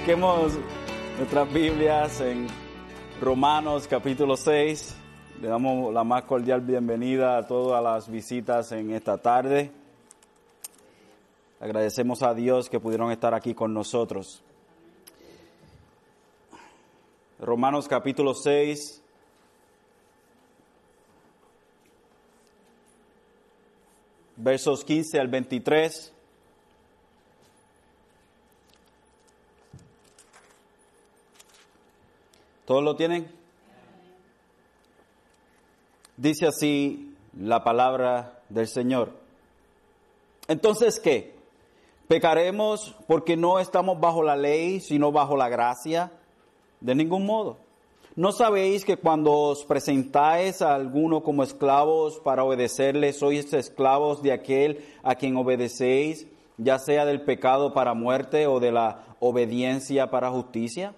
Busquemos nuestras Biblias en Romanos capítulo 6. Le damos la más cordial bienvenida a todas las visitas en esta tarde. Agradecemos a Dios que pudieron estar aquí con nosotros. Romanos capítulo 6. Versos 15 al 23. ¿Todos lo tienen? Dice así la palabra del Señor. Entonces, ¿qué? ¿Pecaremos porque no estamos bajo la ley, sino bajo la gracia? De ningún modo. ¿No sabéis que cuando os presentáis a alguno como esclavos para obedecerle, sois esclavos de aquel a quien obedecéis, ya sea del pecado para muerte o de la obediencia para justicia?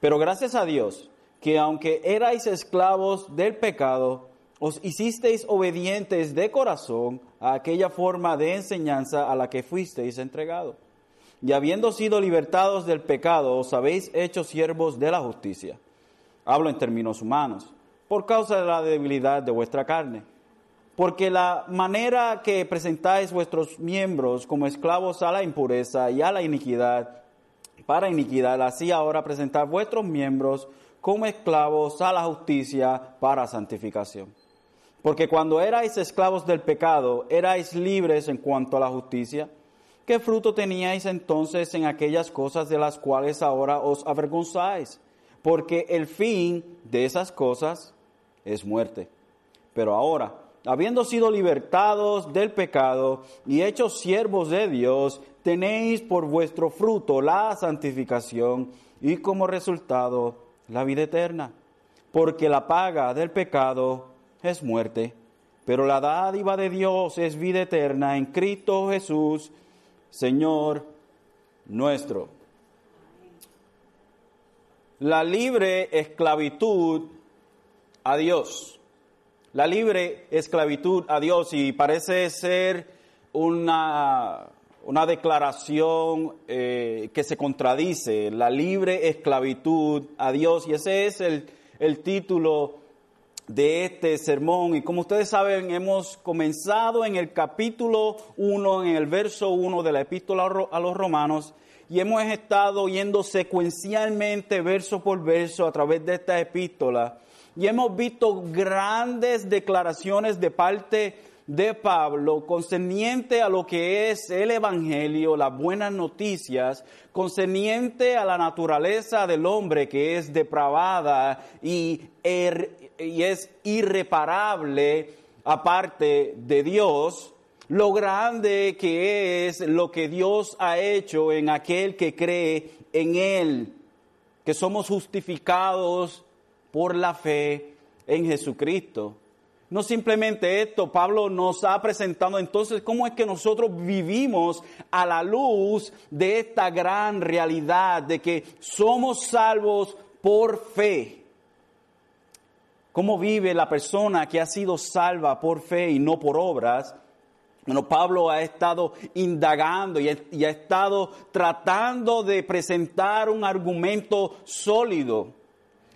Pero gracias a Dios, que aunque erais esclavos del pecado, os hicisteis obedientes de corazón a aquella forma de enseñanza a la que fuisteis entregados. Y habiendo sido libertados del pecado, os habéis hecho siervos de la justicia. Hablo en términos humanos, por causa de la debilidad de vuestra carne. Porque la manera que presentáis vuestros miembros como esclavos a la impureza y a la iniquidad, para iniquidad, así ahora presentar vuestros miembros como esclavos a la justicia para santificación. Porque cuando erais esclavos del pecado, erais libres en cuanto a la justicia. ¿Qué fruto teníais entonces en aquellas cosas de las cuales ahora os avergonzáis? Porque el fin de esas cosas es muerte. Pero ahora, habiendo sido libertados del pecado y hechos siervos de Dios, tenéis por vuestro fruto la santificación y como resultado la vida eterna. Porque la paga del pecado es muerte, pero la dádiva de Dios es vida eterna en Cristo Jesús, Señor nuestro. La libre esclavitud a Dios. La libre esclavitud a Dios y parece ser una una declaración eh, que se contradice, la libre esclavitud a Dios. Y ese es el, el título de este sermón. Y como ustedes saben, hemos comenzado en el capítulo 1, en el verso 1 de la epístola a los romanos, y hemos estado yendo secuencialmente, verso por verso, a través de esta epístola. Y hemos visto grandes declaraciones de parte de Pablo concerniente a lo que es el Evangelio, las buenas noticias, concerniente a la naturaleza del hombre que es depravada y, er, y es irreparable aparte de Dios, lo grande que es lo que Dios ha hecho en aquel que cree en Él, que somos justificados por la fe en Jesucristo. No simplemente esto, Pablo nos ha presentado entonces cómo es que nosotros vivimos a la luz de esta gran realidad de que somos salvos por fe. ¿Cómo vive la persona que ha sido salva por fe y no por obras? Bueno, Pablo ha estado indagando y ha, estado tratando de presentar un argumento sólido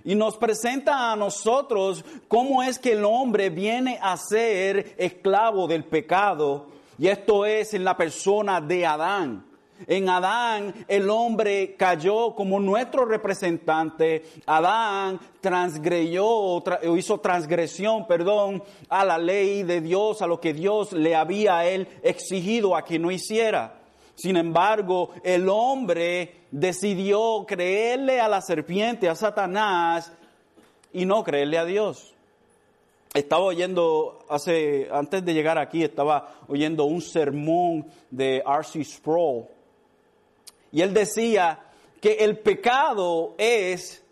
y nos presenta a nosotros cómo es que el hombre viene a ser esclavo del pecado. Y esto es en la persona de Adán. En Adán el hombre cayó como nuestro representante. Adán transgreyó o hizo transgresión, perdón, a la ley de Dios, a lo que Dios le había a él exigido a que no hiciera. Sin embargo, el hombre decidió creerle a la serpiente, a Satanás, y no creerle a Dios. Estaba oyendo, hace, antes de llegar aquí, estaba oyendo un sermón de R.C. Sproul. Y él decía que el pecado es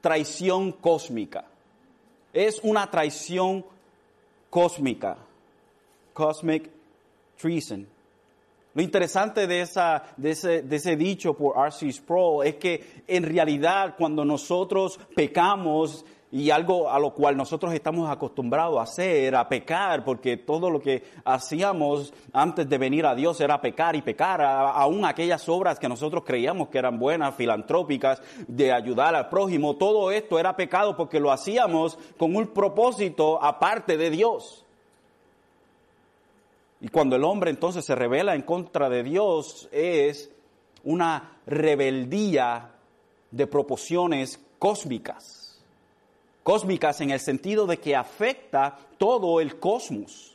traición cósmica. Es una traición cósmica. Cosmic treason. Lo interesante de, esa, de, ese, de ese dicho por R.C. Sproul es que en realidad cuando nosotros pecamos, y algo a lo cual nosotros estamos acostumbrados a hacer, a pecar, porque todo lo que hacíamos antes de venir a Dios era pecar y pecar, aún aquellas obras que nosotros creíamos que eran buenas, filantrópicas, de ayudar al prójimo, todo esto era pecado porque lo hacíamos con un propósito aparte de Dios. Y cuando el hombre entonces se revela en contra de Dios es una rebeldía de proporciones cósmicas cósmicas en el sentido de que afecta todo el cosmos,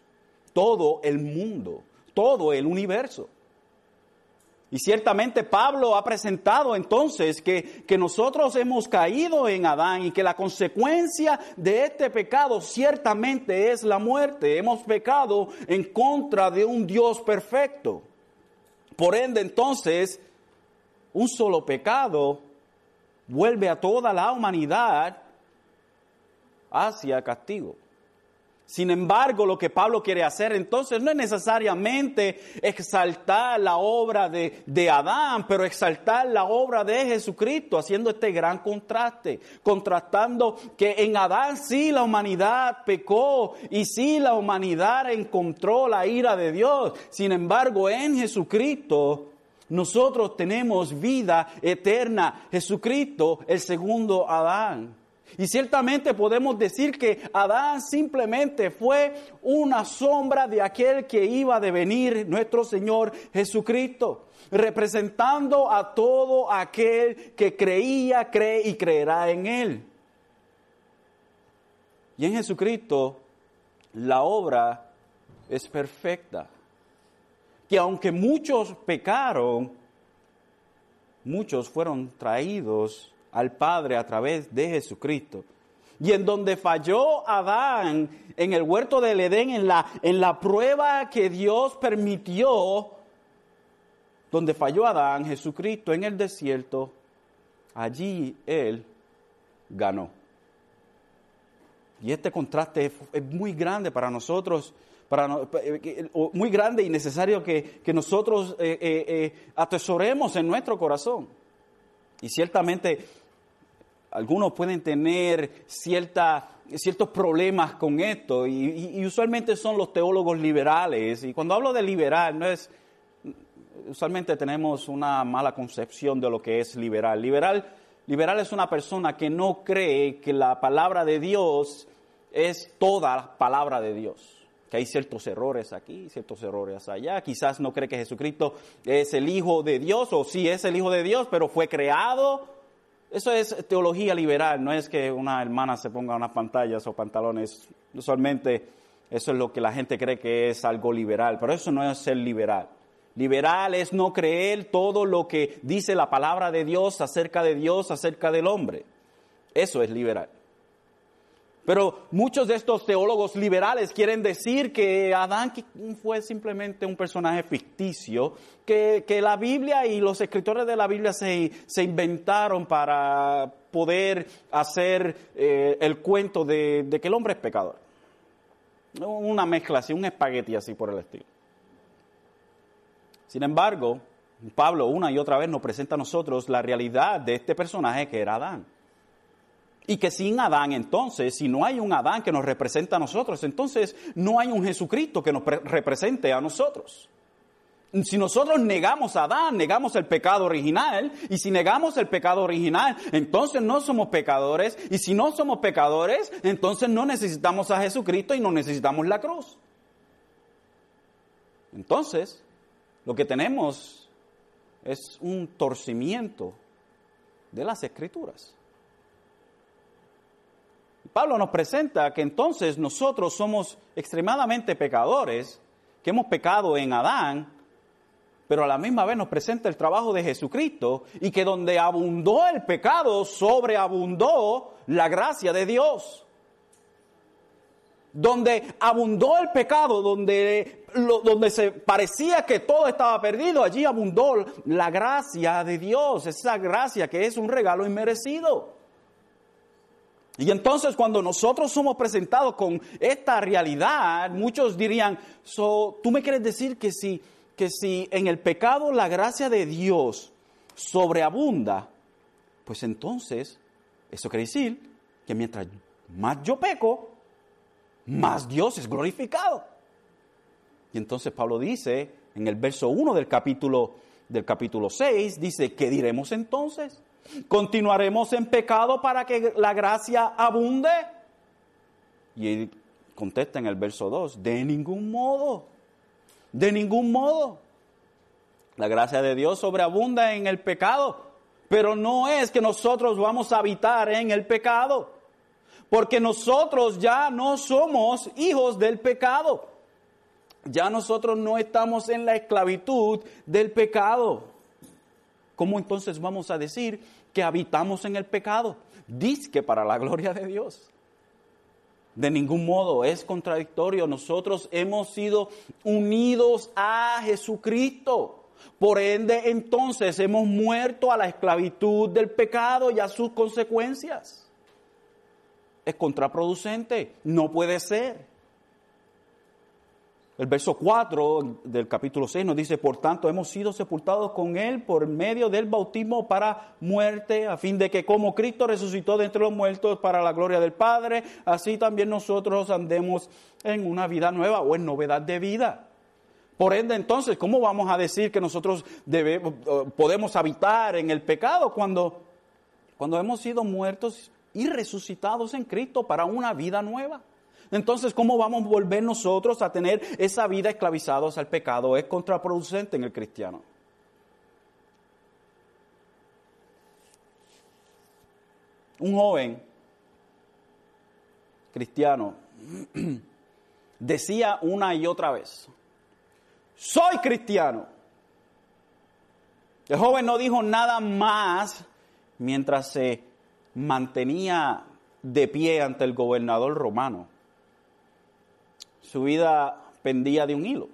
todo el mundo, todo el universo. Y ciertamente Pablo ha presentado entonces que, que, nosotros hemos caído en Adán y que la consecuencia de este pecado ciertamente es la muerte. Hemos pecado en contra de un Dios perfecto. Por ende entonces, un solo pecado vuelve a toda la humanidad hacia castigo. Sin embargo, lo que Pablo quiere hacer entonces no es necesariamente exaltar la obra de, de, Adán, pero exaltar la obra de Jesucristo, haciendo este gran contraste, contrastando que en Adán sí la humanidad pecó y sí la humanidad encontró la ira de Dios. Sin embargo, en Jesucristo nosotros tenemos vida eterna. Jesucristo, el segundo Adán. Y ciertamente podemos decir que Adán simplemente fue una sombra de aquel que iba a devenir nuestro Señor Jesucristo, representando a todo aquel que creía, cree y creerá en Él. Y en Jesucristo la obra es perfecta. Que aunque muchos pecaron, muchos fueron traídos al Padre a través de Jesucristo. Y en donde falló Adán en el huerto del Edén, en la, en la prueba que Dios permitió, donde falló Adán, Jesucristo en el desierto, allí Él ganó. Y este contraste es, muy grande para nosotros, para, eh, muy grande y necesario que, nosotros eh, eh, atesoremos en nuestro corazón. Y ciertamente algunos pueden tener cierta, ciertos problemas con esto y, usualmente son los teólogos liberales. Y cuando hablo de liberal, no es, usualmente tenemos una mala concepción de lo que es liberal. Liberal, liberal es una persona que no cree que la palabra de Dios es toda la palabra de Dios que hay ciertos errores aquí, ciertos errores allá. Quizás no cree que Jesucristo es el Hijo de Dios, o sí es el Hijo de Dios, pero fue creado eso es teología liberal, no es que una hermana se ponga unas pantallas o pantalones. Usualmente eso es lo que la gente cree que es algo liberal, pero eso no es ser liberal. Liberal es no creer todo lo que dice la palabra de Dios acerca de Dios, acerca del hombre. Eso es liberal. Pero muchos de estos teólogos liberales quieren decir que Adán fue simplemente un personaje ficticio, que, la Biblia y los escritores de la Biblia se, inventaron para poder hacer eh, el cuento de, de, que el hombre es pecador. Una mezcla así, un espagueti así por el estilo. Sin embargo, Pablo una y otra vez nos presenta a nosotros la realidad de este personaje que era Adán. Y que sin Adán entonces, si no hay un Adán que nos representa a nosotros, entonces no hay un Jesucristo que nos represente a nosotros. Si nosotros negamos a Adán, negamos el pecado original, y si negamos el pecado original, entonces no somos pecadores, y si no somos pecadores, entonces no necesitamos a Jesucristo y no necesitamos la cruz. Entonces, lo que tenemos es un torcimiento de las escrituras. Pablo nos presenta que entonces nosotros somos extremadamente pecadores, que hemos pecado en Adán, pero a la misma vez nos presenta el trabajo de Jesucristo y que donde abundó el pecado, sobreabundó la gracia de Dios. Donde abundó el pecado, donde, donde se parecía que todo estaba perdido, allí abundó la gracia de Dios, esa gracia que es un regalo inmerecido. Y entonces cuando nosotros somos presentados con esta realidad, muchos dirían, so, tú me quieres decir que si, que si en el pecado la gracia de Dios sobreabunda, pues entonces eso quiere decir que mientras más yo peco, más Dios es glorificado. Y entonces Pablo dice en el verso 1 del capítulo, del capítulo 6, dice, ¿qué diremos entonces? ¿Continuaremos en pecado para que la gracia abunde? Y él contesta en el verso 2, de ningún modo, de ningún modo. La gracia de Dios sobreabunda en el pecado, pero no es que nosotros vamos a habitar en el pecado, porque nosotros ya no somos hijos del pecado. Ya nosotros no estamos en la esclavitud del pecado. ¿Cómo entonces vamos a decir que habitamos en el pecado? Dice que para la gloria de Dios. De ningún modo es contradictorio. Nosotros hemos sido unidos a Jesucristo. Por ende, entonces hemos muerto a la esclavitud del pecado y a sus consecuencias. Es contraproducente, no puede ser. El verso 4 del capítulo 6 nos dice, por tanto, hemos sido sepultados con Él por medio del bautismo para muerte, a fin de que como Cristo resucitó de entre los muertos para la gloria del Padre, así también nosotros andemos en una vida nueva o en novedad de vida. Por ende, entonces, ¿cómo vamos a decir que nosotros debemos, eh, podemos habitar en el pecado cuando, cuando hemos sido muertos y resucitados en Cristo para una vida nueva? Entonces, ¿cómo vamos a volver nosotros a tener esa vida esclavizados al pecado? Es contraproducente en el cristiano. Un joven cristiano decía una y otra vez, soy cristiano. El joven no dijo nada más mientras se mantenía de pie ante el gobernador romano. Su vida pendía de un hilo.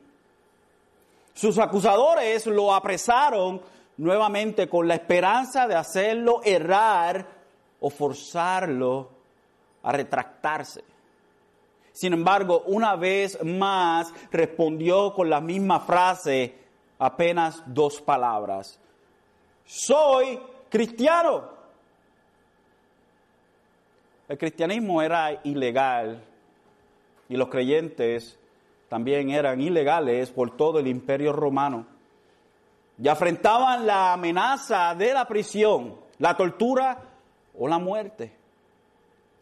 Sus acusadores lo apresaron nuevamente con la esperanza de hacerlo errar o forzarlo a retractarse. Sin embargo, una vez más respondió con la misma frase, apenas dos palabras. Soy cristiano. El cristianismo era ilegal y los creyentes también eran ilegales por todo el imperio romano. Y afrentaban la amenaza de la prisión, la tortura o la muerte.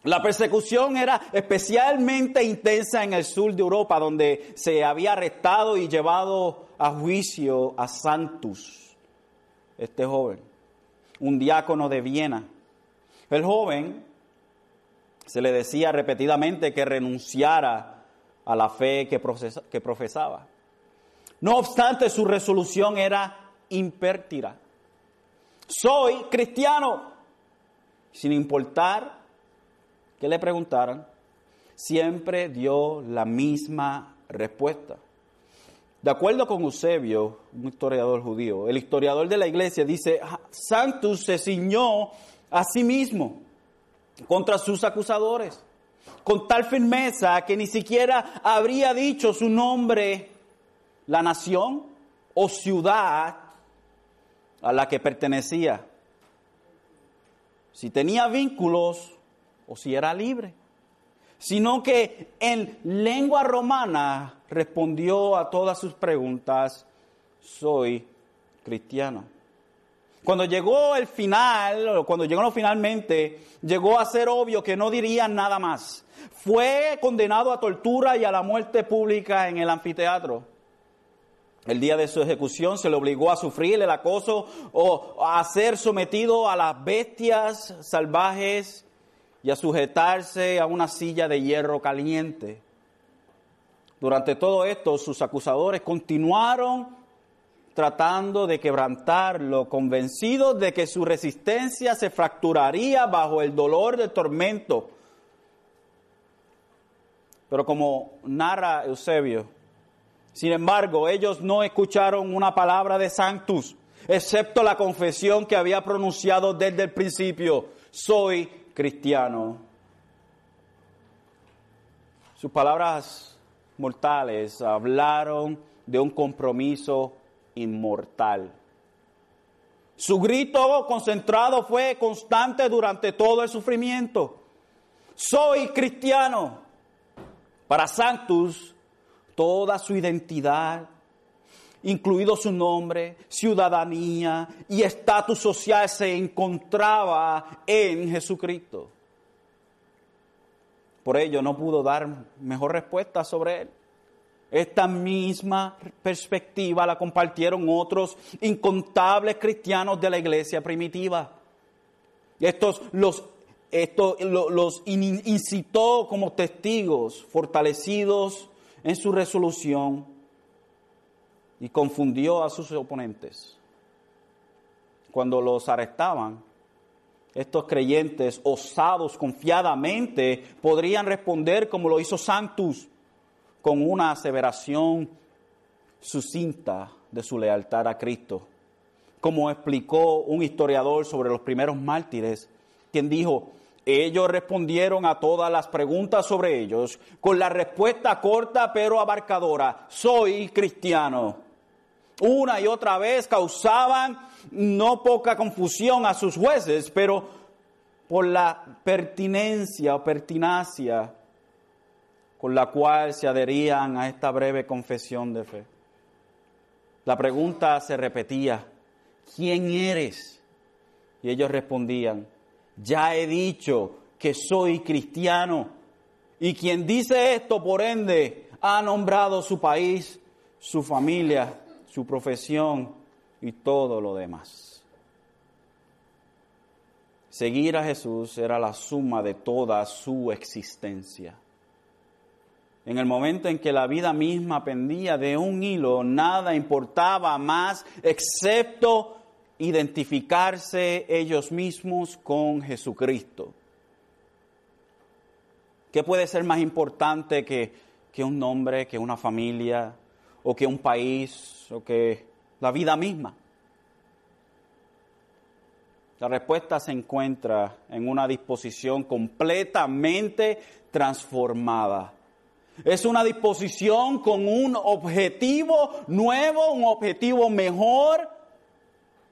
La persecución era especialmente intensa en el sur de Europa, donde se había arrestado y llevado a juicio a Santus, este joven, un diácono de Viena. El joven se le decía repetidamente que renunciara a la fe que, profesaba. No obstante, su resolución era impértira. Soy cristiano, sin importar que le preguntaran, siempre dio la misma respuesta. De acuerdo con Eusebio, un historiador judío, el historiador de la iglesia dice, ah, Santos se ciñó a sí mismo contra sus acusadores, con tal firmeza que ni siquiera habría dicho su nombre, la nación o ciudad a la que pertenecía, si tenía vínculos o si era libre, sino que en lengua romana respondió a todas sus preguntas, soy cristiano. Cuando llegó el final, cuando llegó finalmente, llegó a ser obvio que no diría nada más. Fue condenado a tortura y a la muerte pública en el anfiteatro. El día de su ejecución se le obligó a sufrir el acoso o a ser sometido a las bestias salvajes y a sujetarse a una silla de hierro caliente. Durante todo esto, sus acusadores continuaron tratando de quebrantarlo, convencidos de que su resistencia se fracturaría bajo el dolor del tormento. Pero como narra Eusebio, sin embargo, ellos no escucharon una palabra de Sanctus, excepto la confesión que había pronunciado desde el principio, soy cristiano. Sus palabras mortales hablaron de un compromiso inmortal. Su grito concentrado fue constante durante todo el sufrimiento. soy cristiano. Para Sanctus, toda su identidad, incluido su nombre, ciudadanía y estatus social, se encontraba en Jesucristo. Por ello no pudo dar mejor respuesta sobre él. Esta misma perspectiva la compartieron otros incontables cristianos de la iglesia primitiva. Estos los, los incitó como testigos, fortalecidos en su resolución y confundió a sus oponentes. Cuando los arrestaban, estos creyentes osados confiadamente podrían responder como lo hizo Sanctus, con una aseveración sucinta de su lealtad a Cristo. Como explicó un historiador sobre los primeros mártires, quien dijo, ellos respondieron a todas las preguntas sobre ellos con la respuesta corta pero abarcadora, soy cristiano una y otra vez causaban no poca confusión a sus jueces, pero por la pertinencia o pertinacia con la cual se adherían a esta breve confesión de fe. La pregunta se repetía, ¿quién eres? Y ellos respondían, ya he dicho que soy cristiano. Y quien dice esto, por ende, ha nombrado su país, su familia su profesión y todo lo demás. Seguir a Jesús era la suma de toda su existencia. En el momento en que la vida misma pendía de un hilo, nada importaba más excepto identificarse ellos mismos con Jesucristo. ¿Qué puede ser más importante que, que un nombre, que una familia, o que un país o que la vida misma? La respuesta se encuentra en una disposición completamente transformada. Es una disposición con un objetivo nuevo, un objetivo mejor,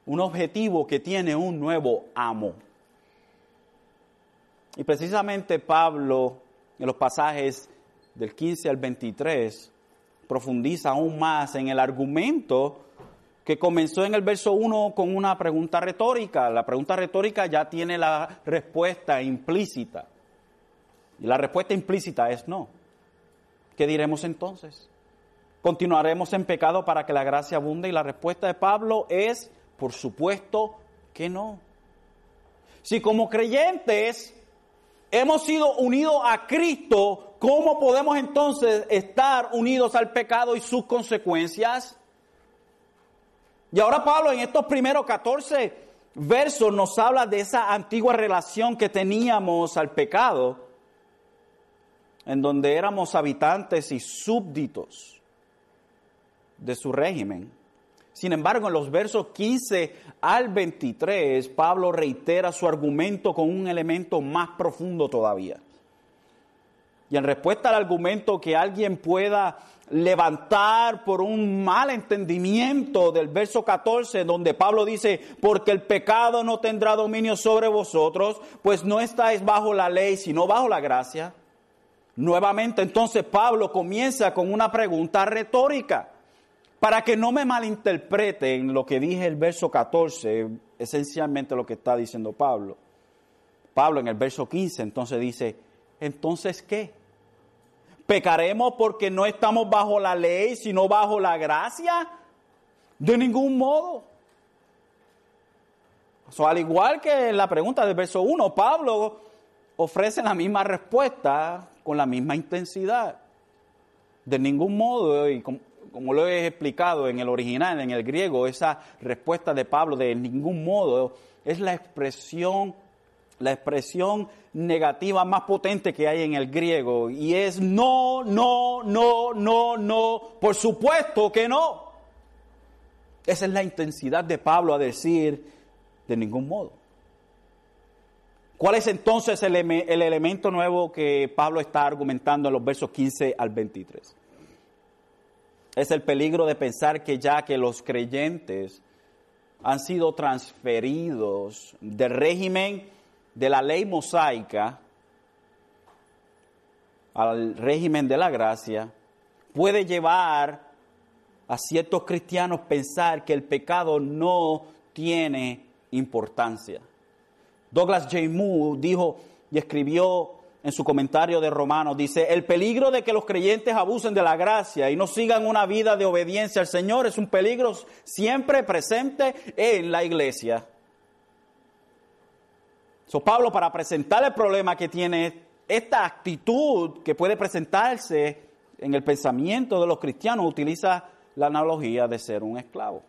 un objetivo que tiene un nuevo amo. Y precisamente Pablo, en los pasajes del 15 al 23, profundiza aún más en el argumento que comenzó en el verso 1 con una pregunta retórica. La pregunta retórica ya tiene la respuesta implícita. Y la respuesta implícita es no. ¿Qué diremos entonces? ¿Continuaremos en pecado para que la gracia abunde? Y la respuesta de Pablo es, por supuesto, que no. Si como creyentes hemos sido unidos a Cristo, ¿cómo podemos entonces estar unidos al pecado y sus consecuencias? Y ahora Pablo en estos primeros 14 versos nos habla de esa antigua relación que teníamos al pecado, en donde éramos habitantes y súbditos de su régimen. Sin embargo, en los versos 15 al 23, Pablo reitera su argumento con un elemento más profundo todavía. Y en respuesta al argumento que alguien pueda levantar por un mal entendimiento del verso 14, donde Pablo dice, porque el pecado no tendrá dominio sobre vosotros, pues no estáis bajo la ley, sino bajo la gracia. Nuevamente entonces Pablo comienza con una pregunta retórica. Para que no me malinterpreten lo que dije el verso 14, esencialmente lo que está diciendo Pablo. Pablo en el verso 15 entonces dice, entonces ¿qué? ¿Pecaremos porque no estamos bajo la ley, sino bajo la gracia? De ningún modo. al igual que en la pregunta del verso 1, Pablo ofrece la misma respuesta con la misma intensidad. De ningún modo, y como lo he explicado en el original, en el griego, esa respuesta de Pablo de ningún modo es la expresión, la expresión negativa más potente que hay en el griego y es no, no, no, no, no, por supuesto que no. Esa es la intensidad de Pablo a decir de ningún modo. ¿Cuál es entonces el, el elemento nuevo que Pablo está argumentando en los versos 15 al 23? Es el peligro de pensar que ya que los creyentes han sido transferidos del régimen de la ley mosaica al régimen de la gracia, puede llevar a ciertos cristianos pensar que el pecado no tiene importancia. Douglas J. Moore dijo y escribió en su comentario de Romanos, dice, el peligro de que los creyentes abusen de la gracia y no sigan una vida de obediencia al Señor es un peligro siempre presente en la iglesia. So, Pablo, para presentar el problema que tiene esta actitud que puede presentarse en el pensamiento de los cristianos, utiliza la analogía de ser un esclavo.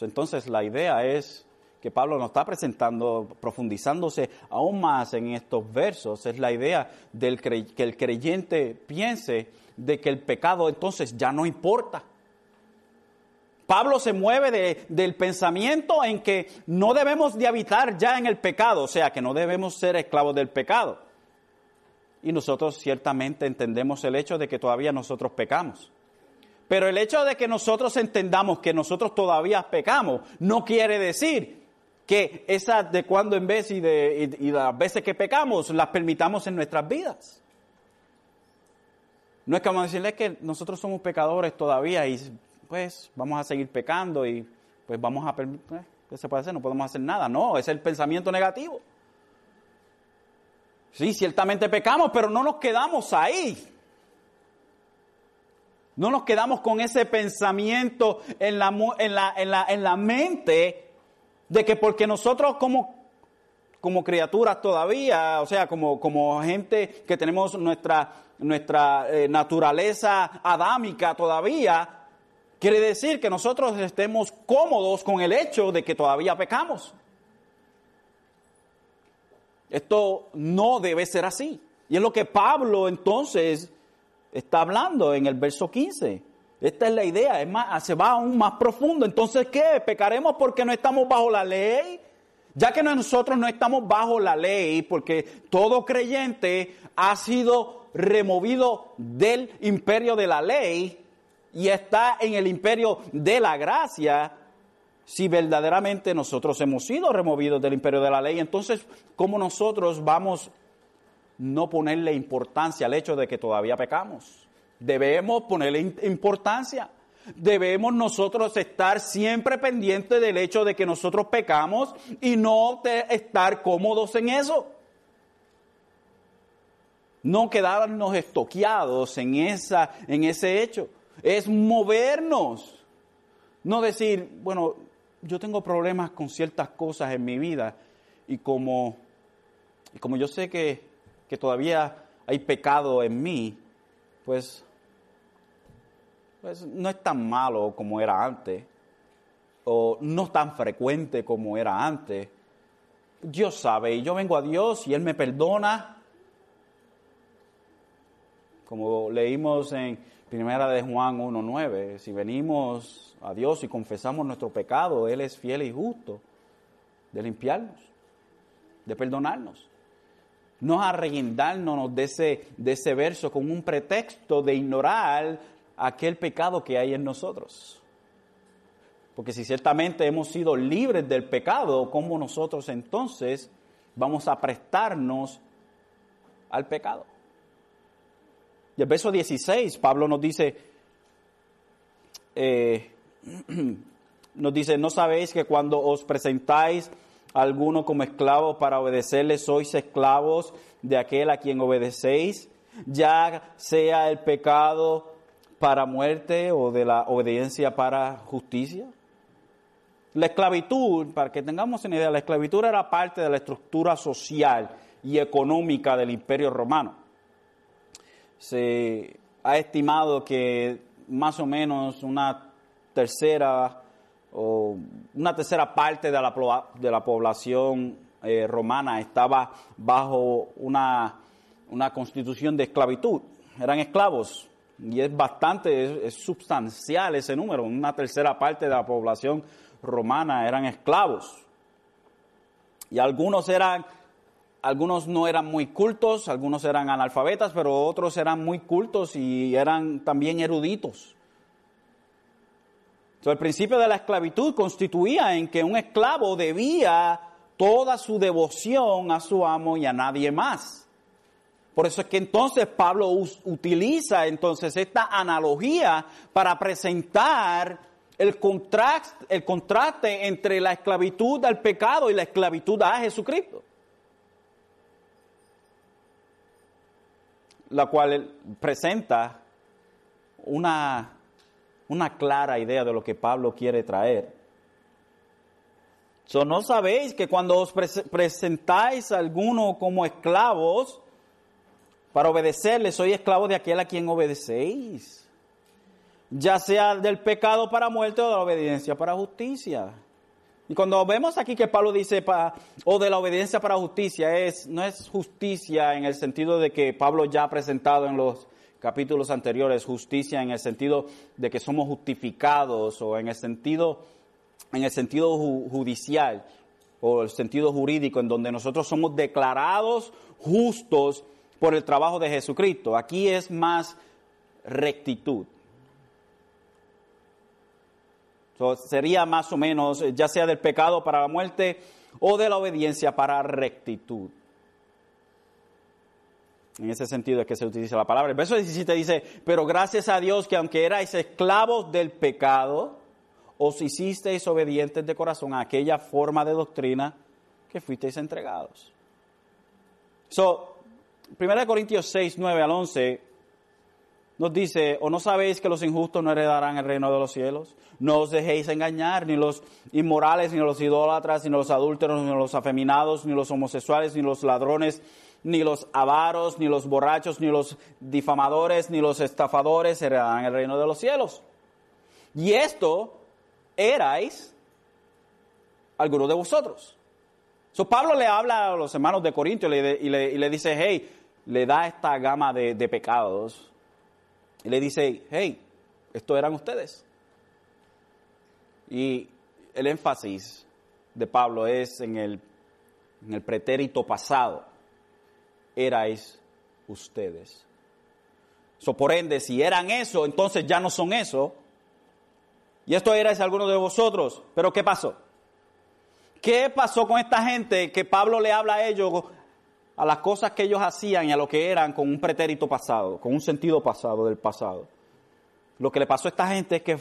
Entonces, la idea es que Pablo nos está presentando, profundizándose aún más en estos versos, es la idea del que el creyente piense de que el pecado entonces ya no importa. Pablo se mueve del pensamiento en que no debemos de habitar ya en el pecado, o sea, que no debemos ser esclavos del pecado. Y nosotros ciertamente entendemos el hecho de que todavía nosotros pecamos. Pero el hecho de que nosotros entendamos que nosotros todavía pecamos no quiere decir que esas de cuando en vez y, de, y, las veces que pecamos las permitamos en nuestras vidas. No es que vamos a decirles que nosotros somos pecadores todavía y pues vamos a seguir pecando y pues vamos a permitir, eh, ¿qué se puede hacer? No podemos hacer nada. No, es el pensamiento negativo. Sí, ciertamente pecamos, pero no nos quedamos ahí. No nos quedamos con ese pensamiento en la, en la, en la, en la mente de que porque nosotros como, como criaturas todavía, o sea, como, como gente que tenemos nuestra, nuestra eh, naturaleza adámica todavía, quiere decir que nosotros estemos cómodos con el hecho de que todavía pecamos. Esto no debe ser así. Y es lo que Pablo entonces está hablando en el verso 15. Esta es la idea, es más, se va aún más profundo. Entonces, ¿qué? ¿Pecaremos porque no estamos bajo la ley? Ya que nosotros no estamos bajo la ley, porque todo creyente ha sido removido del imperio de la ley y está en el imperio de la gracia, si verdaderamente nosotros hemos sido removidos del imperio de la ley, entonces, ¿cómo nosotros vamos no ponerle importancia al hecho de que todavía pecamos? Debemos ponerle importancia. Debemos nosotros estar siempre pendientes del hecho de que nosotros pecamos y no estar cómodos en eso. No quedarnos estoqueados en, esa, en ese hecho. Es movernos. No decir, bueno, yo tengo problemas con ciertas cosas en mi vida y como, como yo sé que, que todavía hay pecado en mí, pues pues no es tan malo como era antes, o no tan frecuente como era antes. Dios sabe, y yo vengo a Dios y Él me perdona. Como leímos en Primera de Juan 1.9, si venimos a Dios y confesamos nuestro pecado, Él es fiel y justo de limpiarnos, de perdonarnos. No arreguindarnos de ese, de ese verso con un pretexto de ignorar aquel pecado que hay en nosotros. Porque si ciertamente hemos sido libres del pecado, ¿cómo nosotros entonces vamos a prestarnos al pecado? Y el verso 16, Pablo nos dice, eh, nos dice, ¿no sabéis que cuando os presentáis a alguno como esclavo para obedecerle, sois esclavos de aquel a quien obedecéis, ya sea el pecado para muerte o de la obediencia para justicia? La esclavitud, para que tengamos una idea, la esclavitud era parte de la estructura social y económica del imperio romano. Se ha estimado que más o menos una tercera o una tercera parte de la, de la población eh, romana estaba bajo una, una constitución de esclavitud. Eran esclavos, y es bastante, es, sustancial ese número. Una tercera parte de la población romana eran esclavos. Y algunos eran, algunos no eran muy cultos, algunos eran analfabetas, pero otros eran muy cultos y eran también eruditos. Entonces, el principio de la esclavitud constituía en que un esclavo debía toda su devoción a su amo y a nadie más. Por eso es que entonces Pablo utiliza entonces esta analogía para presentar el contraste, entre la esclavitud al pecado y la esclavitud a Jesucristo. La cual presenta una, una clara idea de lo que Pablo quiere traer. So, ¿No sabéis que cuando os presentáis a alguno como esclavos para obedecerle, soy esclavo de aquel a quien obedecéis? Ya sea del pecado para muerte o de la obediencia para justicia. Y cuando vemos aquí que Pablo dice o de la obediencia para justicia, es, no es justicia en el sentido de que Pablo ya ha presentado en los capítulos anteriores, justicia en el sentido de que somos justificados o en el sentido, en el sentido judicial o el sentido jurídico en donde nosotros somos declarados justos por el trabajo de Jesucristo. Aquí es más rectitud. sería más o menos, ya sea del pecado para la muerte o de la obediencia para rectitud. En ese sentido es que se utiliza la palabra. El verso 17 dice, pero gracias a Dios que aunque erais esclavos del pecado, os hicisteis obedientes de corazón a aquella forma de doctrina que fuisteis entregados. So, 1 Corintios 6, 9 al 11 nos dice, o no sabéis que los injustos no heredarán el reino de los cielos. No os dejéis engañar, ni los inmorales, ni los idólatras, ni los adúlteros, ni los afeminados, ni los homosexuales, ni los ladrones, ni los avaros, ni los borrachos, ni los difamadores, ni los estafadores heredarán el reino de los cielos. Y esto erais algunos de vosotros. So Pablo le habla a los hermanos de Corintio y le, dice, hey, le da esta gama de, pecados. Y le dice, hey, esto eran ustedes. Y el énfasis de Pablo es en el, en el pretérito pasado erais ustedes. So, por ende, si eran eso, entonces ya no son eso. Y esto erais algunos de vosotros. Pero ¿qué pasó? ¿Qué pasó con esta gente que Pablo le habla a ellos, a las cosas que ellos hacían y a lo que eran con un pretérito pasado, con un sentido pasado del pasado? Lo que le pasó a esta gente es que,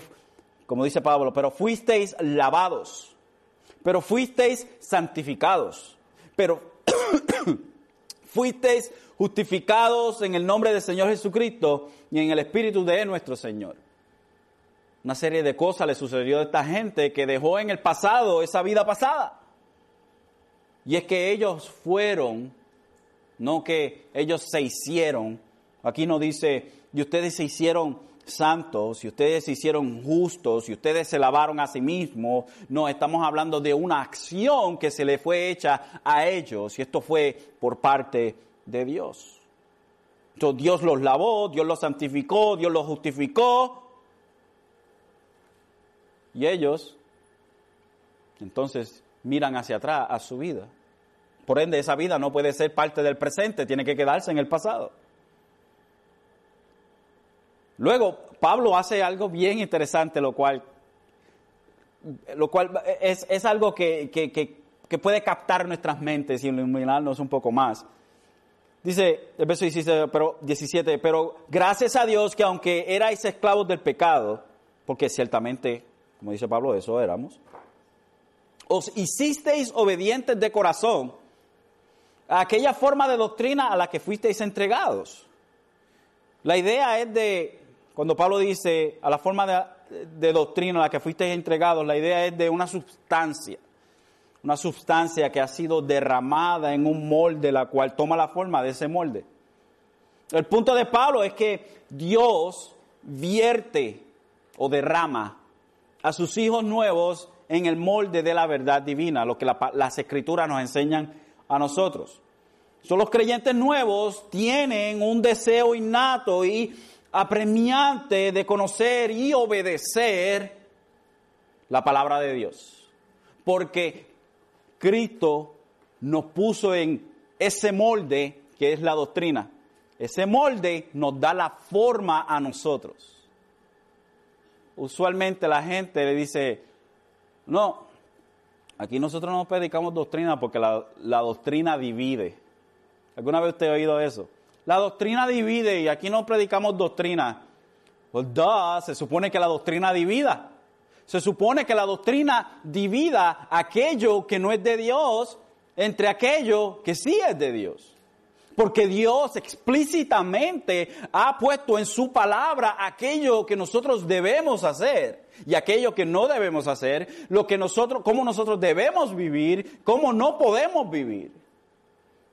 como dice Pablo, pero fuisteis lavados, pero fuisteis santificados, pero fuisteis justificados en el nombre del Señor Jesucristo y en el Espíritu de nuestro Señor. Una serie de cosas le sucedió a esta gente que dejó en el pasado esa vida pasada. Y es que ellos fueron, no que ellos se hicieron. Aquí no dice, y ustedes se hicieron santos, y ustedes se hicieron justos, y ustedes se lavaron a sí mismos. No, estamos hablando de una acción que se le fue hecha a ellos, y esto fue por parte de Dios. Entonces Dios los lavó, Dios los santificó, Dios los justificó, y ellos entonces miran hacia atrás a su vida. Por ende, esa vida no puede ser parte del presente, tiene que quedarse en el pasado. Luego, Pablo hace algo bien interesante, lo cual, lo cual es, algo que, puede captar nuestras mentes y iluminarnos un poco más. Dice el verso 17 pero, 17, pero gracias a Dios que aunque erais esclavos del pecado, porque ciertamente, como dice Pablo, eso éramos, os hicisteis obedientes de corazón aquella forma de doctrina a la que fuisteis entregados. La idea es de cuando Pablo dice a la forma de, doctrina a la que fuiste entregados, la idea es de una sustancia, una sustancia que ha sido derramada en un molde, la cual toma la forma de ese molde. El punto de Pablo es que Dios vierte o derrama a sus hijos nuevos en el molde de la verdad divina, lo que las escrituras nos enseñan a nosotros. Son los creyentes nuevos tienen un deseo innato y apremiante de conocer y obedecer la palabra de Dios. Porque Cristo nos puso en ese molde que es la doctrina. Ese molde nos da la forma a nosotros. Usualmente la gente le dice, no, aquí nosotros no predicamos doctrina porque la, doctrina divide. ¿Alguna vez usted ha oído eso? La doctrina divide y aquí no predicamos doctrina. Pues, duh, se supone que la doctrina divida. Se supone que la doctrina divida aquello que no es de Dios entre aquello que sí es de Dios. Porque Dios explícitamente ha puesto en su palabra aquello que nosotros debemos hacer y aquello que no debemos hacer, lo que nosotros, cómo nosotros debemos vivir, cómo no podemos vivir.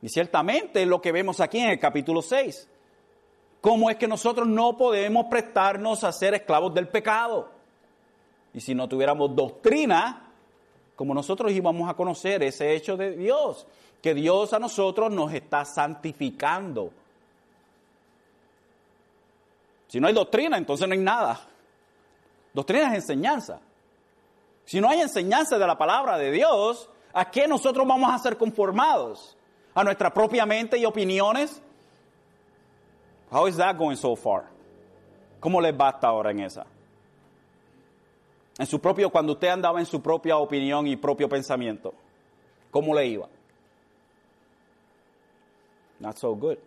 Y ciertamente lo que vemos aquí en el capítulo 6. Cómo es que nosotros no podemos prestarnos a ser esclavos del pecado. Y si no tuviéramos doctrina, como nosotros íbamos a conocer ese hecho de Dios, que Dios a nosotros nos está santificando. Si no hay doctrina, entonces no hay nada. Doctrina es enseñanza. Si no hay enseñanza de la palabra de Dios, ¿a qué nosotros vamos a ser conformados? ¿A nuestra propia mente y opiniones? How is that going so far? ¿Cómo les va hasta ahora en esa? En su propio, cuando usted andaba en su propia opinión y propio pensamiento, ¿cómo le iba? Not so good.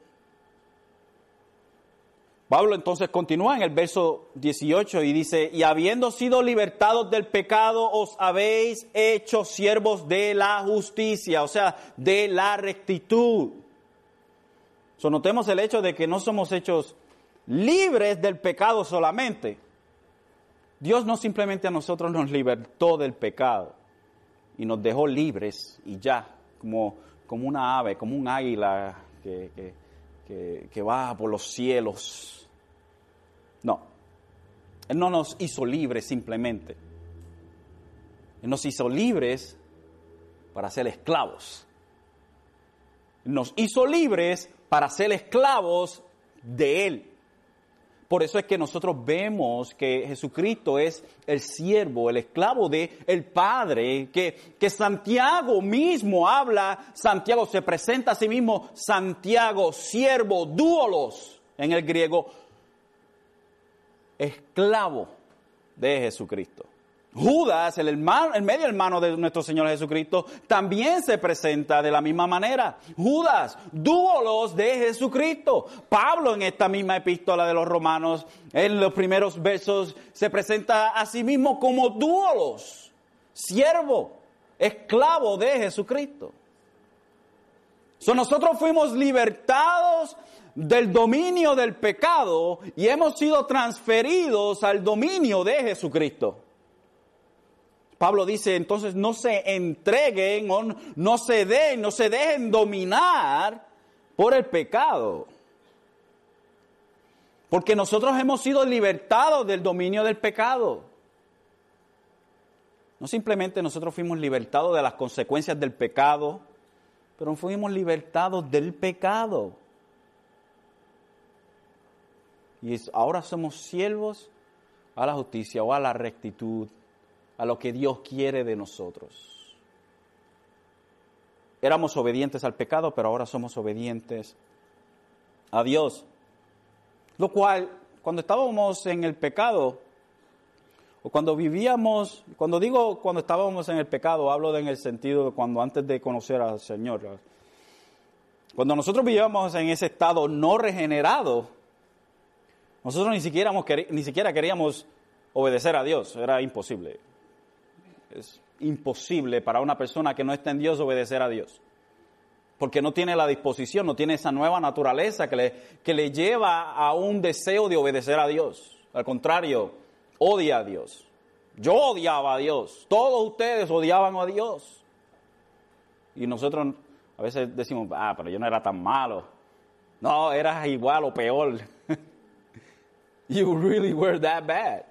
Pablo entonces continúa en el verso 18 y dice, y habiendo sido libertados del pecado, os habéis hecho siervos de la justicia, o sea, de la rectitud. So, notemos el hecho de que no somos hechos libres del pecado solamente, Dios no simplemente a nosotros nos libertó del pecado y nos dejó libres y ya, como, como una ave, como un águila que, que va por los cielos. No, Él no nos hizo libres simplemente. Él nos hizo libres para ser esclavos. Nos hizo libres para ser esclavos de Él. Por eso es que nosotros vemos que Jesucristo es el siervo, el esclavo de el Padre, que, que Santiago mismo habla, Santiago se presenta a sí mismo, Santiago, siervo, dúolos en el griego, esclavo de Jesucristo. Judas, el, hermano, el medio hermano de nuestro Señor Jesucristo, también se presenta de la misma manera. Judas, dúolos de Jesucristo. Pablo en esta misma epístola de los romanos, en los primeros versos, se presenta a sí mismo como dúolos, siervo, esclavo de Jesucristo. So, nosotros fuimos libertados del dominio del pecado y hemos sido transferidos al dominio de Jesucristo. Pablo dice, entonces no se entreguen, no se den, no se dejen dominar por el pecado. Porque nosotros hemos sido libertados del dominio del pecado. No simplemente nosotros fuimos libertados de las consecuencias del pecado, pero fuimos libertados del pecado. Y ahora somos siervos a la justicia o a la rectitud a lo que Dios quiere de nosotros. Éramos obedientes al pecado, pero ahora somos obedientes a Dios. Lo cual, cuando estábamos en el pecado, o cuando vivíamos, cuando digo cuando estábamos en el pecado, hablo en el sentido de cuando antes de conocer al Señor. Cuando nosotros vivíamos en ese estado no regenerado, nosotros ni siquiera, ni siquiera queríamos obedecer a Dios, era imposible. Es imposible para una persona que no está en Dios obedecer a Dios. Porque no tiene la disposición, no tiene esa nueva naturaleza que le, que le lleva a un deseo de obedecer a Dios. Al contrario, odia a Dios. Yo odiaba a Dios. Todos ustedes odiaban a Dios. Y nosotros a veces decimos, ah, pero yo no era tan malo. No, eras igual o peor. you really were that bad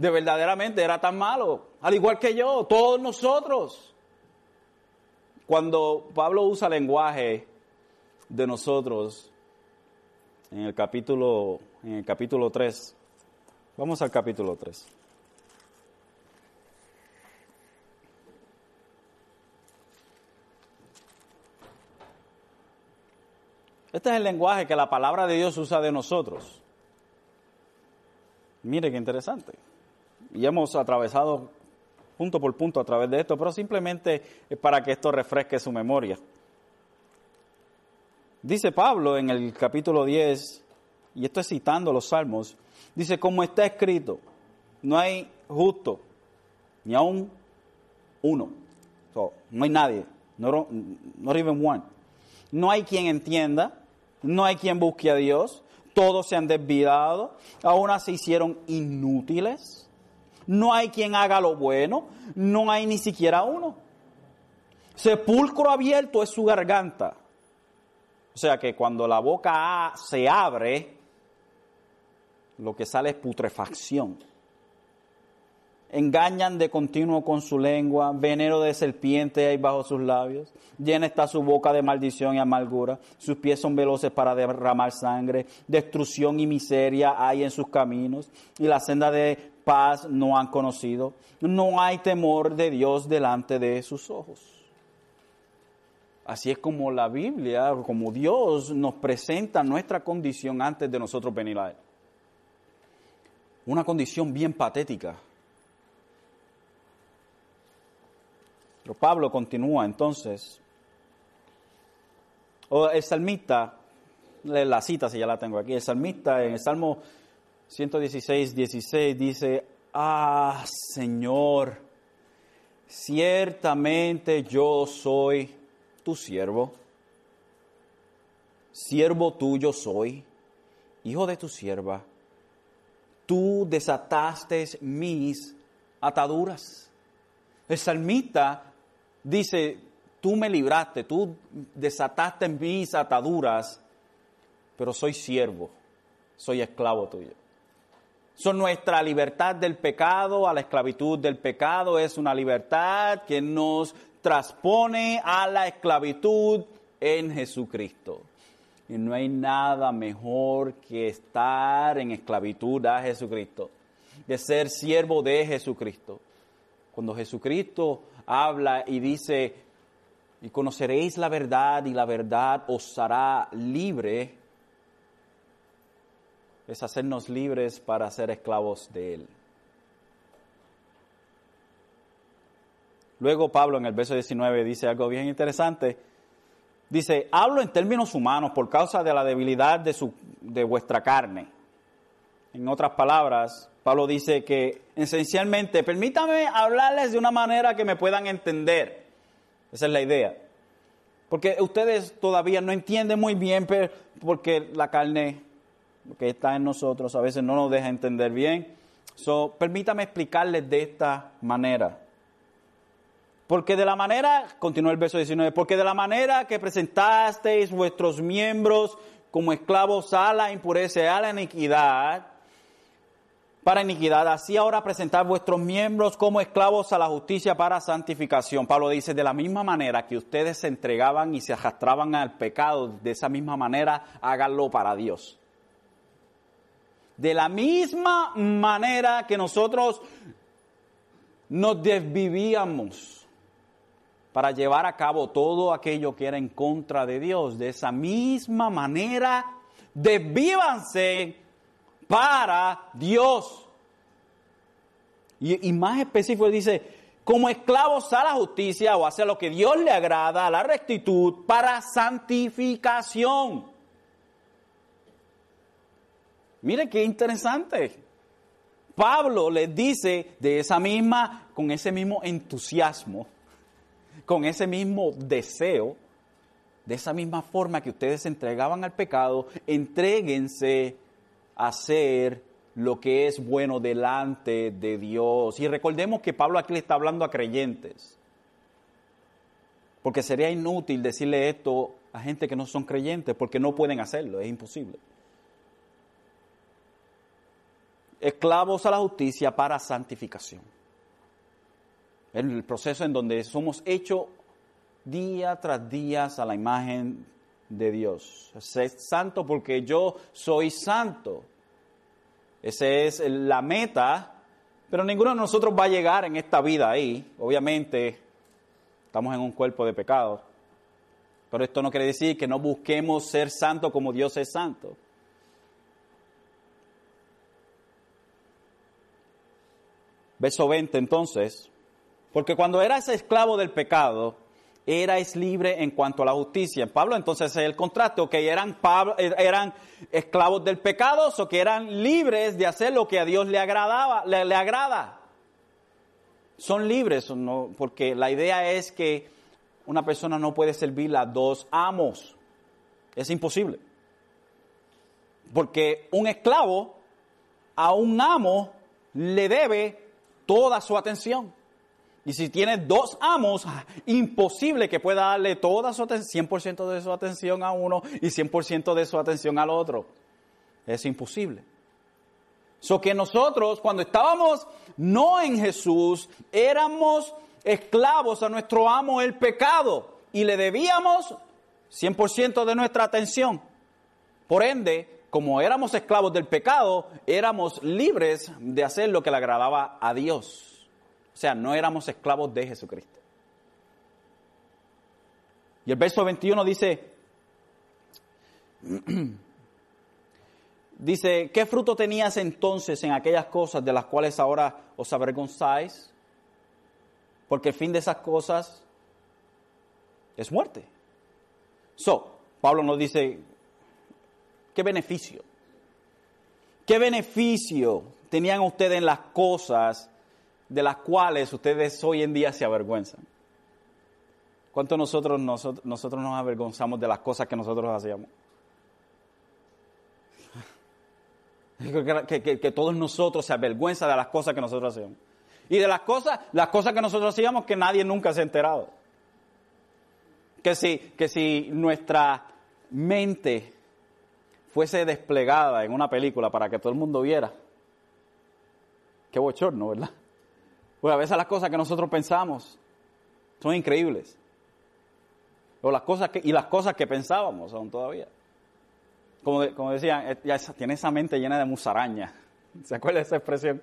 de verdaderamente era tan malo, al igual que yo, todos nosotros. Cuando Pablo usa lenguaje de nosotros en el capítulo en el capítulo 3. Vamos al capítulo 3. Este es el lenguaje que la palabra de Dios usa de nosotros. Mire qué interesante y hemos atravesado punto por punto a través de esto, pero simplemente para que esto refresque su memoria. Dice Pablo en el capítulo 10, y esto es citando los salmos, dice, como está escrito, no hay justo, ni aún uno. no hay nadie, no even one. No hay quien entienda, no hay quien busque a Dios, todos se han desviado, aún se hicieron inútiles. No hay quien haga lo bueno, no hay ni siquiera uno. Sepulcro abierto es su garganta. O sea que cuando la boca se abre, lo que sale es putrefacción. Engañan de continuo con su lengua, veneno de serpiente hay bajo sus labios, llena está su boca de maldición y amargura, sus pies son veloces para derramar sangre, destrucción y miseria hay en sus caminos, y la senda de paz no han conocido. No hay temor de Dios delante de sus ojos. Así es como la Biblia, como Dios nos presenta nuestra condición antes de nosotros venir a Él. Una condición bien patética Pablo continúa entonces. El salmista, la cita si ya la tengo aquí, el salmista en el Salmo 116, 16 dice, ah Señor, ciertamente yo soy tu siervo, siervo tuyo soy, hijo de tu sierva, tú desataste mis ataduras. El salmista dice, tú me libraste, tú desataste mis ataduras, pero soy siervo, soy esclavo tuyo. Son nuestra libertad del pecado a la esclavitud del pecado es una libertad que nos transpone a la esclavitud en Jesucristo. Y no hay nada mejor que estar en esclavitud a Jesucristo, que ser siervo de Jesucristo. Cuando Jesucristo habla y dice, y conoceréis la verdad y la verdad os hará libre, es hacernos libres para ser esclavos de Él. Luego Pablo en el verso 19 dice algo bien interesante. Dice, hablo en términos humanos por causa de la debilidad de, su, de vuestra carne. En otras palabras, Pablo dice que esencialmente, permítame hablarles de una manera que me puedan entender. Esa es la idea. Porque ustedes todavía no entienden muy bien porque la carne que está en nosotros a veces no nos deja entender bien. So, permítame explicarles de esta manera. Porque de la manera, continúa el verso 19, porque de la manera que presentasteis vuestros miembros como esclavos a la impureza a la iniquidad, para iniquidad, así ahora presentar vuestros miembros como esclavos a la justicia para santificación. Pablo dice, de la misma manera que ustedes se entregaban y se arrastraban al pecado, de esa misma manera háganlo para Dios. De la misma manera que nosotros nos desvivíamos para llevar a cabo todo aquello que era en contra de Dios, de esa misma manera, desvívanse para Dios. Y, más específico dice, como esclavos a la justicia o hacia lo que Dios le agrada, a la rectitud, para santificación. Mire qué interesante. Pablo les dice de esa misma, con ese mismo entusiasmo, con ese mismo deseo, de esa misma forma que ustedes se entregaban al pecado, entréguense hacer lo que es bueno delante de Dios. Y recordemos que Pablo aquí le está hablando a creyentes. Porque sería inútil decirle esto a gente que no son creyentes, porque no pueden hacerlo, es imposible. Esclavos a la justicia para santificación. El proceso en donde somos hechos día tras día a la imagen de Dios. Sed santo porque yo soy santo. Esa es la meta, pero ninguno de nosotros va a llegar en esta vida ahí. Obviamente, estamos en un cuerpo de pecado. Pero esto no quiere decir que no busquemos ser santo como Dios es santo. Verso 20 entonces, porque cuando eras esclavo del pecado, erais libre en cuanto a la justicia. Pablo entonces es el contraste, que eran, eran esclavos del pecado o que eran libres de hacer lo que a Dios le, agradaba, le, agrada. Son libres, porque la idea es que una persona no puede servir a dos amos. Es imposible. Porque un esclavo a un amo le debe toda su atención. Y si tiene dos amos, imposible que pueda darle toda su 100% de su atención a uno y 100% de su atención al otro. Es imposible. So que nosotros, cuando estábamos no en Jesús, éramos esclavos a nuestro amo el pecado y le debíamos 100% de nuestra atención. Por ende, como éramos esclavos del pecado, éramos libres de hacer lo que le agradaba a Dios. Sea, no éramos esclavos de Jesucristo. Y el verso 21 dice, dice, ¿qué fruto tenías entonces en aquellas cosas de las cuales ahora os avergonzáis? Porque el fin de esas cosas es muerte. So, Pablo nos dice, ¿qué beneficio? ¿Qué beneficio tenían ustedes en las cosas de las cuales ustedes hoy en día se avergüenzan. ¿Cuánto nosotros, nosotros, nosotros nos avergonzamos de las cosas que nosotros hacíamos? Que, que, todos nosotros se avergüenzan de las cosas que nosotros hacíamos. Y de las cosas, las cosas que nosotros hacíamos que nadie nunca se ha enterado. Que si, que si nuestra mente fuese desplegada en una película para que todo el mundo viera, qué bochorno, ¿verdad? Pues a veces las cosas que nosotros pensamos son increíbles. O las cosas y las cosas que pensábamos aún todavía. Como, como decían, eh, tiene esa mente llena de musarañas. ¿Se acuerda esa expresión?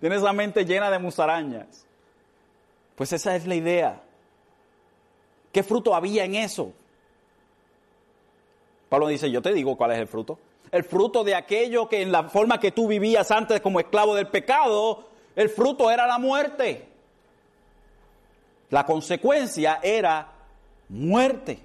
Tiene esa mente llena de musarañas. Pues esa es la idea. ¿Qué fruto había en eso? Pablo dice, yo te digo cuál es el fruto. El fruto de aquello que en la forma que tú vivías antes como esclavo del pecado, el fruto era la muerte. La consecuencia era muerte.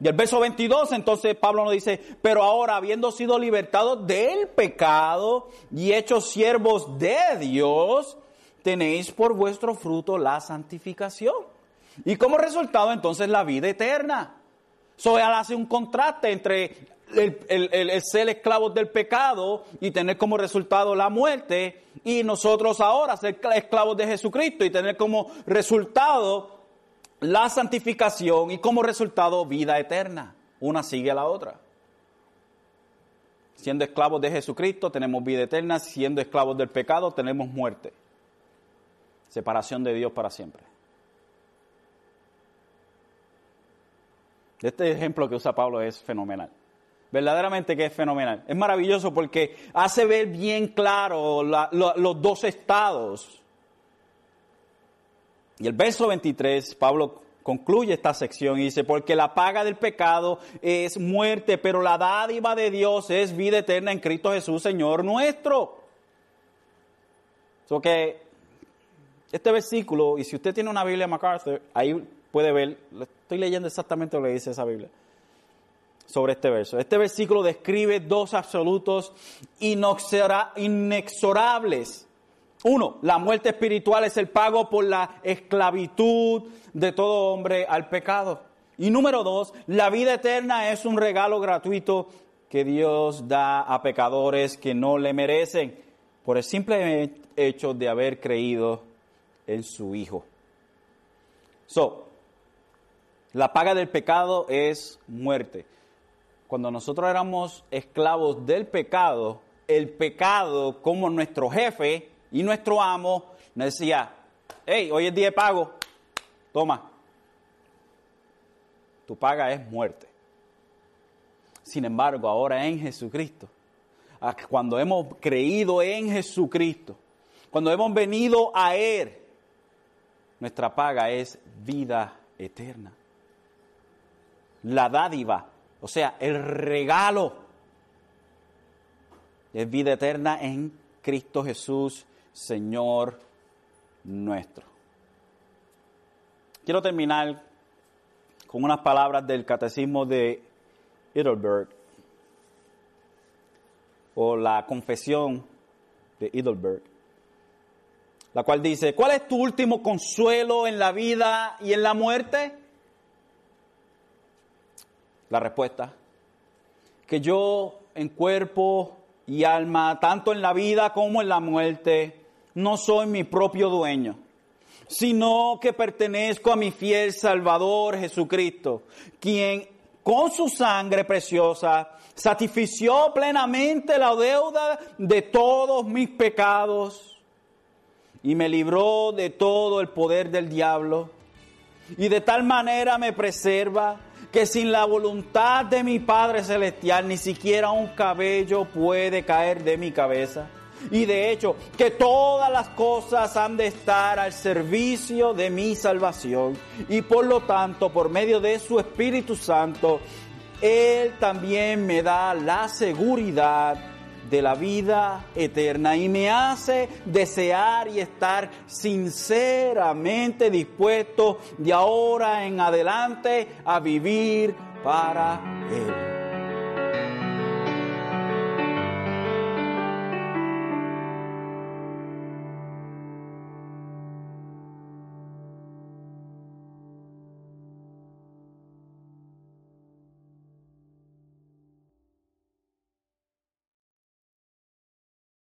Y el verso 22, entonces Pablo nos dice, pero ahora habiendo sido libertados del pecado y hechos siervos de Dios, tenéis por vuestro fruto la santificación. Y como resultado entonces la vida eterna. So, él hace un contraste entre el, ser esclavos del pecado y tener como resultado la muerte, y nosotros ahora ser esclavos de Jesucristo y tener como resultado la santificación y como resultado vida eterna. Una sigue a la otra. Siendo esclavos de Jesucristo tenemos vida eterna, siendo esclavos del pecado tenemos muerte. Separación de Dios para siempre. Este ejemplo que usa Pablo es fenomenal verdaderamente que es fenomenal. Es maravilloso porque hace ver bien claro los dos estados. Y el verso 23, Pablo concluye esta sección y dice, porque la paga del pecado es muerte, pero la dádiva de Dios es vida eterna en Cristo Jesús, Señor nuestro. So que este versículo, y si usted tiene una Biblia MacArthur, ahí puede ver, estoy leyendo exactamente lo que dice esa Biblia sobre este verso. Este versículo describe dos absolutos inexorables. Uno, la muerte espiritual es el pago por la esclavitud de todo hombre al pecado. Y número dos, la vida eterna es un regalo gratuito que Dios da a pecadores que no le merecen por el simple hecho de haber creído en su Hijo. So, la paga del pecado es muerte cuando nosotros éramos esclavos del pecado, el pecado como nuestro jefe y nuestro amo nos decía, hey, hoy es día de pago, toma, tu paga es muerte. Sin embargo, ahora en Jesucristo, cuando hemos creído en Jesucristo, cuando hemos venido a Él, nuestra paga es vida eterna. La dádiva o sea, el regalo es vida eterna en Cristo Jesús, Señor nuestro. Quiero terminar con unas palabras del catecismo de Heidelberg, o la confesión de Heidelberg, la cual dice, ¿cuál es tu último consuelo en la vida y en la muerte? La respuesta, que yo en cuerpo y alma, tanto en la vida como en la muerte, no soy mi propio dueño, sino que pertenezco a mi fiel Salvador Jesucristo, quien con su sangre preciosa satisfició plenamente la deuda de todos mis pecados y me libró de todo el poder del diablo. Y de tal manera me preserva que sin la voluntad de mi Padre Celestial ni siquiera un cabello puede caer de mi cabeza. Y de hecho, que todas las cosas han de estar al servicio de mi salvación. Y por lo tanto, por medio de su Espíritu Santo, Él también me da la seguridad de la vida eterna y me hace desear y estar sinceramente dispuesto de ahora en adelante a vivir para Él.